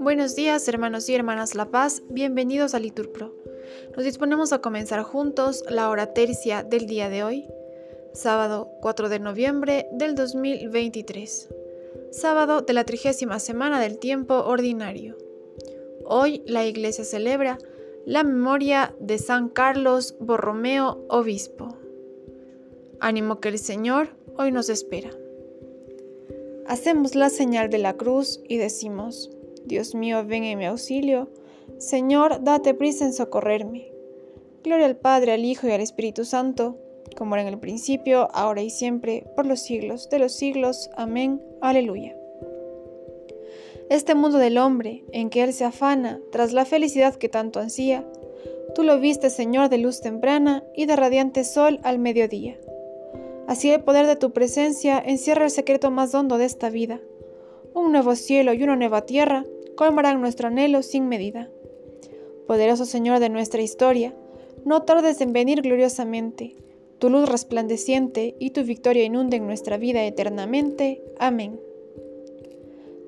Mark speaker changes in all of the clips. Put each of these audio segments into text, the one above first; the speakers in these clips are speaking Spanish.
Speaker 1: Buenos días, hermanos y hermanas La Paz, bienvenidos a Liturpro. Nos disponemos a comenzar juntos la hora tercia del día de hoy, sábado 4 de noviembre del 2023, sábado de la trigésima semana del tiempo ordinario. Hoy la Iglesia celebra la memoria de San Carlos Borromeo, obispo. Ánimo que el Señor hoy nos espera. Hacemos la señal de la cruz y decimos, Dios mío, ven en mi auxilio. Señor, date prisa en socorrerme. Gloria al Padre, al Hijo y al Espíritu Santo, como era en el principio, ahora y siempre, por los siglos de los siglos. Amén. Aleluya. Este mundo del hombre, en que él se afana tras la felicidad que tanto ansía, tú lo viste, Señor, de luz temprana y de radiante sol al mediodía. Así el poder de tu presencia encierra el secreto más hondo de esta vida, un nuevo cielo y una nueva tierra colmarán nuestro anhelo sin medida. Poderoso Señor de nuestra historia, no tardes en venir gloriosamente. Tu luz resplandeciente y tu victoria inunden nuestra vida eternamente. Amén.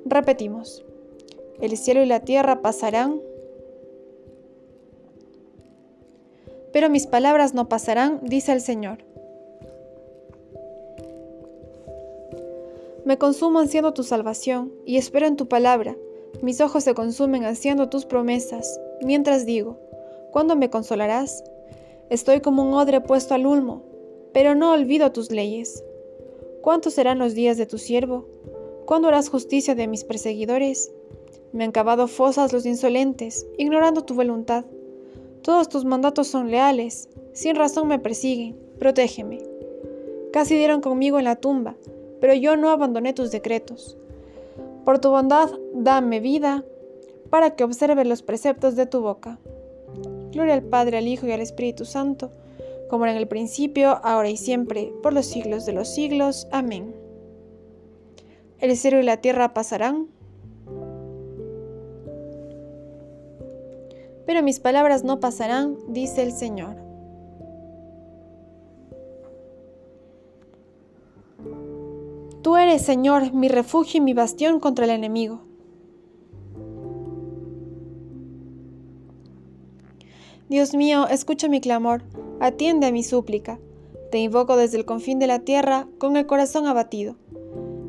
Speaker 1: Repetimos. El cielo y la tierra pasarán, pero mis palabras no pasarán, dice el Señor. Me consumo ansiando tu salvación y espero en tu palabra mis ojos se consumen haciendo tus promesas, mientras digo, ¿cuándo me consolarás? Estoy como un odre puesto al ulmo, pero no olvido tus leyes. ¿Cuántos serán los días de tu siervo? ¿Cuándo harás justicia de mis perseguidores? Me han cavado fosas los insolentes, ignorando tu voluntad. Todos tus mandatos son leales, sin razón me persiguen, protégeme. Casi dieron conmigo en la tumba, pero yo no abandoné tus decretos. Por tu bondad, dame vida, para que observe los preceptos de tu boca. Gloria al Padre, al Hijo y al Espíritu Santo, como era en el principio, ahora y siempre, por los siglos de los siglos. Amén. El cielo y la tierra pasarán, pero mis palabras no pasarán, dice el Señor. Eres, Señor, mi refugio y mi bastión contra el enemigo. Dios mío, escucha mi clamor, atiende a mi súplica. Te invoco desde el confín de la tierra con el corazón abatido.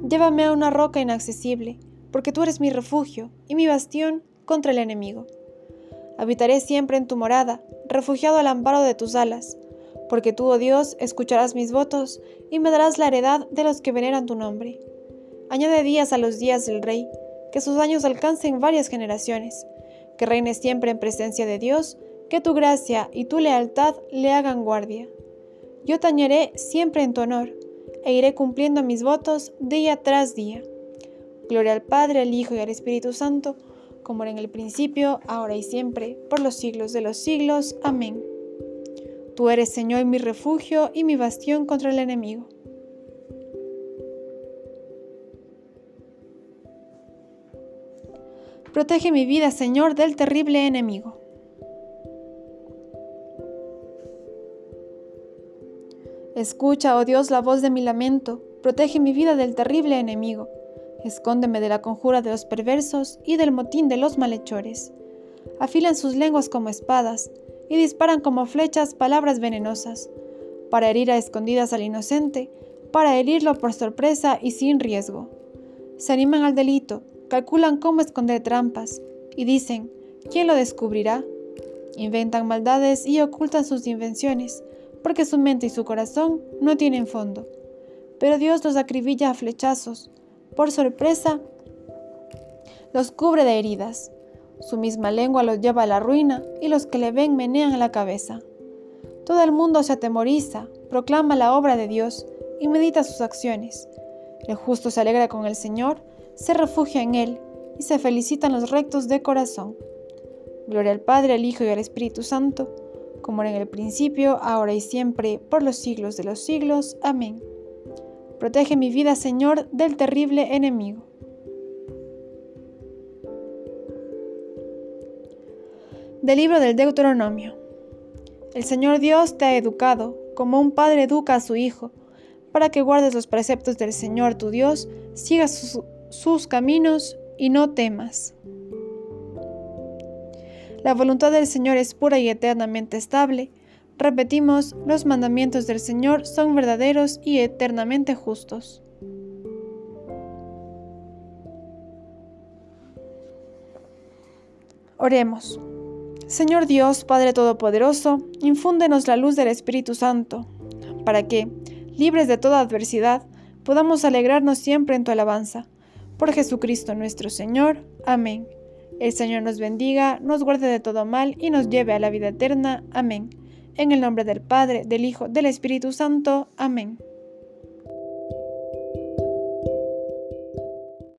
Speaker 1: Llévame a una roca inaccesible, porque tú eres mi refugio y mi bastión contra el enemigo. Habitaré siempre en tu morada, refugiado al amparo de tus alas porque tú, oh Dios, escucharás mis votos y me darás la heredad de los que veneran tu nombre. Añade días a los días del Rey, que sus años alcancen varias generaciones, que reine siempre en presencia de Dios, que tu gracia y tu lealtad le hagan guardia. Yo tañeré siempre en tu honor, e iré cumpliendo mis votos día tras día. Gloria al Padre, al Hijo y al Espíritu Santo, como era en el principio, ahora y siempre, por los siglos de los siglos. Amén. Tú eres, Señor, mi refugio y mi bastión contra el enemigo. Protege mi vida, Señor, del terrible enemigo. Escucha, oh Dios, la voz de mi lamento. Protege mi vida del terrible enemigo. Escóndeme de la conjura de los perversos y del motín de los malhechores. Afilan sus lenguas como espadas y disparan como flechas palabras venenosas, para herir a escondidas al inocente, para herirlo por sorpresa y sin riesgo. Se animan al delito, calculan cómo esconder trampas, y dicen, ¿quién lo descubrirá? Inventan maldades y ocultan sus invenciones, porque su mente y su corazón no tienen fondo. Pero Dios los acribilla a flechazos, por sorpresa los cubre de heridas. Su misma lengua los lleva a la ruina y los que le ven menean la cabeza. Todo el mundo se atemoriza, proclama la obra de Dios y medita sus acciones. El justo se alegra con el Señor, se refugia en Él y se felicitan los rectos de corazón. Gloria al Padre, al Hijo y al Espíritu Santo, como era en el principio, ahora y siempre, por los siglos de los siglos. Amén. Protege mi vida, Señor, del terrible enemigo. Del libro del Deuteronomio. El Señor Dios te ha educado, como un padre educa a su hijo, para que guardes los preceptos del Señor tu Dios, sigas sus, sus caminos y no temas. La voluntad del Señor es pura y eternamente estable. Repetimos, los mandamientos del Señor son verdaderos y eternamente justos. Oremos. Señor Dios, Padre Todopoderoso, infúndenos la luz del Espíritu Santo, para que, libres de toda adversidad, podamos alegrarnos siempre en tu alabanza. Por Jesucristo nuestro Señor. Amén. El Señor nos bendiga, nos guarde de todo mal y nos lleve a la vida eterna. Amén. En el nombre del Padre, del Hijo, del Espíritu Santo. Amén.